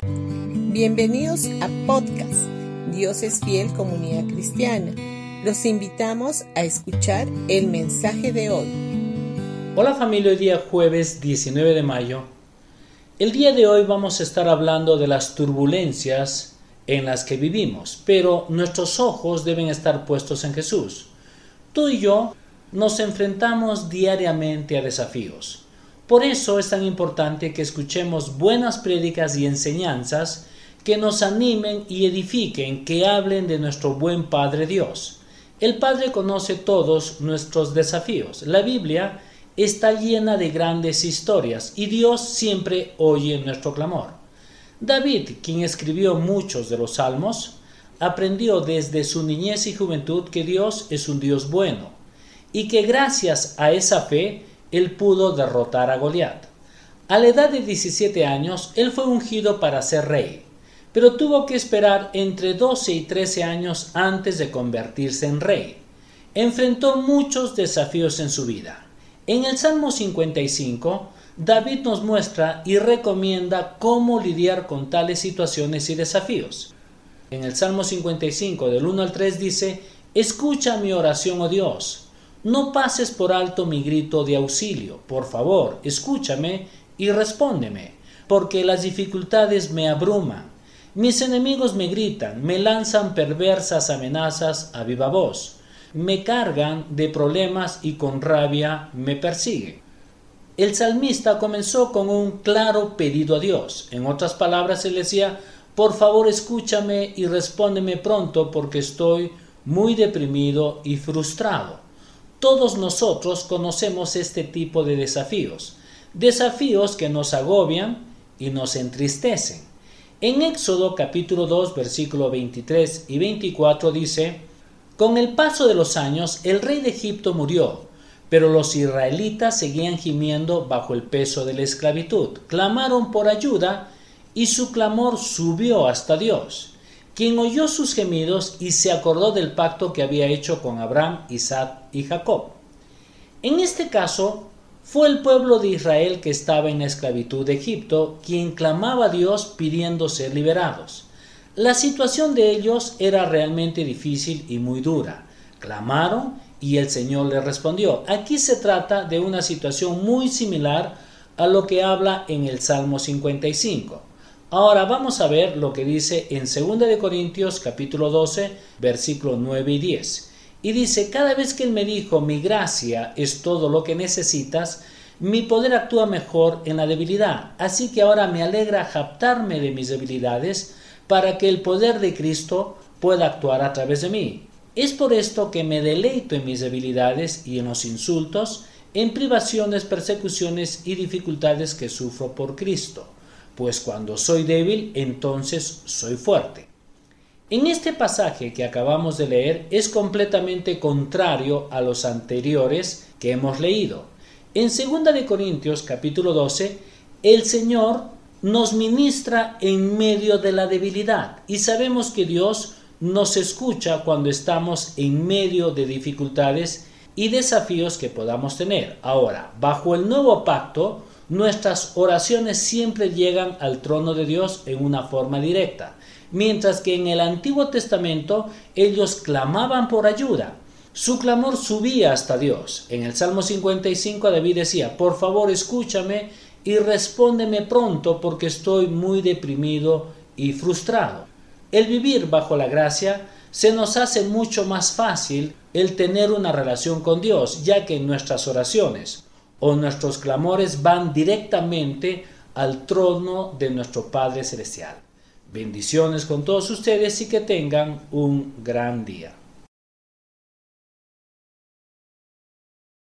Bienvenidos a podcast Dios es fiel comunidad cristiana. Los invitamos a escuchar el mensaje de hoy. Hola familia, hoy día jueves 19 de mayo. El día de hoy vamos a estar hablando de las turbulencias en las que vivimos, pero nuestros ojos deben estar puestos en Jesús. Tú y yo nos enfrentamos diariamente a desafíos. Por eso es tan importante que escuchemos buenas prédicas y enseñanzas que nos animen y edifiquen, que hablen de nuestro buen Padre Dios. El Padre conoce todos nuestros desafíos. La Biblia está llena de grandes historias y Dios siempre oye nuestro clamor. David, quien escribió muchos de los salmos, aprendió desde su niñez y juventud que Dios es un Dios bueno y que gracias a esa fe él pudo derrotar a Goliat. A la edad de 17 años, él fue ungido para ser rey, pero tuvo que esperar entre 12 y 13 años antes de convertirse en rey. Enfrentó muchos desafíos en su vida. En el Salmo 55, David nos muestra y recomienda cómo lidiar con tales situaciones y desafíos. En el Salmo 55 del 1 al 3 dice, Escucha mi oración, oh Dios, no pases por alto mi grito de auxilio, por favor, escúchame y respóndeme, porque las dificultades me abruman. Mis enemigos me gritan, me lanzan perversas amenazas a viva voz, me cargan de problemas y con rabia me persiguen. El salmista comenzó con un claro pedido a Dios. En otras palabras, él decía, por favor escúchame y respóndeme pronto porque estoy muy deprimido y frustrado. Todos nosotros conocemos este tipo de desafíos, desafíos que nos agobian y nos entristecen. En Éxodo capítulo 2 versículo 23 y 24 dice, Con el paso de los años el rey de Egipto murió, pero los israelitas seguían gimiendo bajo el peso de la esclavitud. Clamaron por ayuda y su clamor subió hasta Dios, quien oyó sus gemidos y se acordó del pacto que había hecho con Abraham, Isaac y Jacob. En este caso, fue el pueblo de Israel que estaba en la esclavitud de Egipto quien clamaba a Dios pidiendo ser liberados. La situación de ellos era realmente difícil y muy dura. Clamaron y el Señor les respondió. Aquí se trata de una situación muy similar a lo que habla en el Salmo 55. Ahora vamos a ver lo que dice en 2 de Corintios capítulo 12 versículos 9 y 10. Y dice, cada vez que Él me dijo, mi gracia es todo lo que necesitas, mi poder actúa mejor en la debilidad. Así que ahora me alegra japtarme de mis debilidades para que el poder de Cristo pueda actuar a través de mí. Es por esto que me deleito en mis debilidades y en los insultos, en privaciones, persecuciones y dificultades que sufro por Cristo, pues cuando soy débil, entonces soy fuerte. En este pasaje que acabamos de leer es completamente contrario a los anteriores que hemos leído. En 2 de Corintios capítulo 12, el Señor nos ministra en medio de la debilidad y sabemos que Dios nos escucha cuando estamos en medio de dificultades y desafíos que podamos tener. Ahora, bajo el nuevo pacto, nuestras oraciones siempre llegan al trono de Dios en una forma directa, mientras que en el Antiguo Testamento ellos clamaban por ayuda. Su clamor subía hasta Dios. En el Salmo 55 David decía, por favor escúchame y respóndeme pronto porque estoy muy deprimido y frustrado. El vivir bajo la gracia se nos hace mucho más fácil el tener una relación con Dios, ya que nuestras oraciones o nuestros clamores van directamente al trono de nuestro Padre Celestial. Bendiciones con todos ustedes y que tengan un gran día.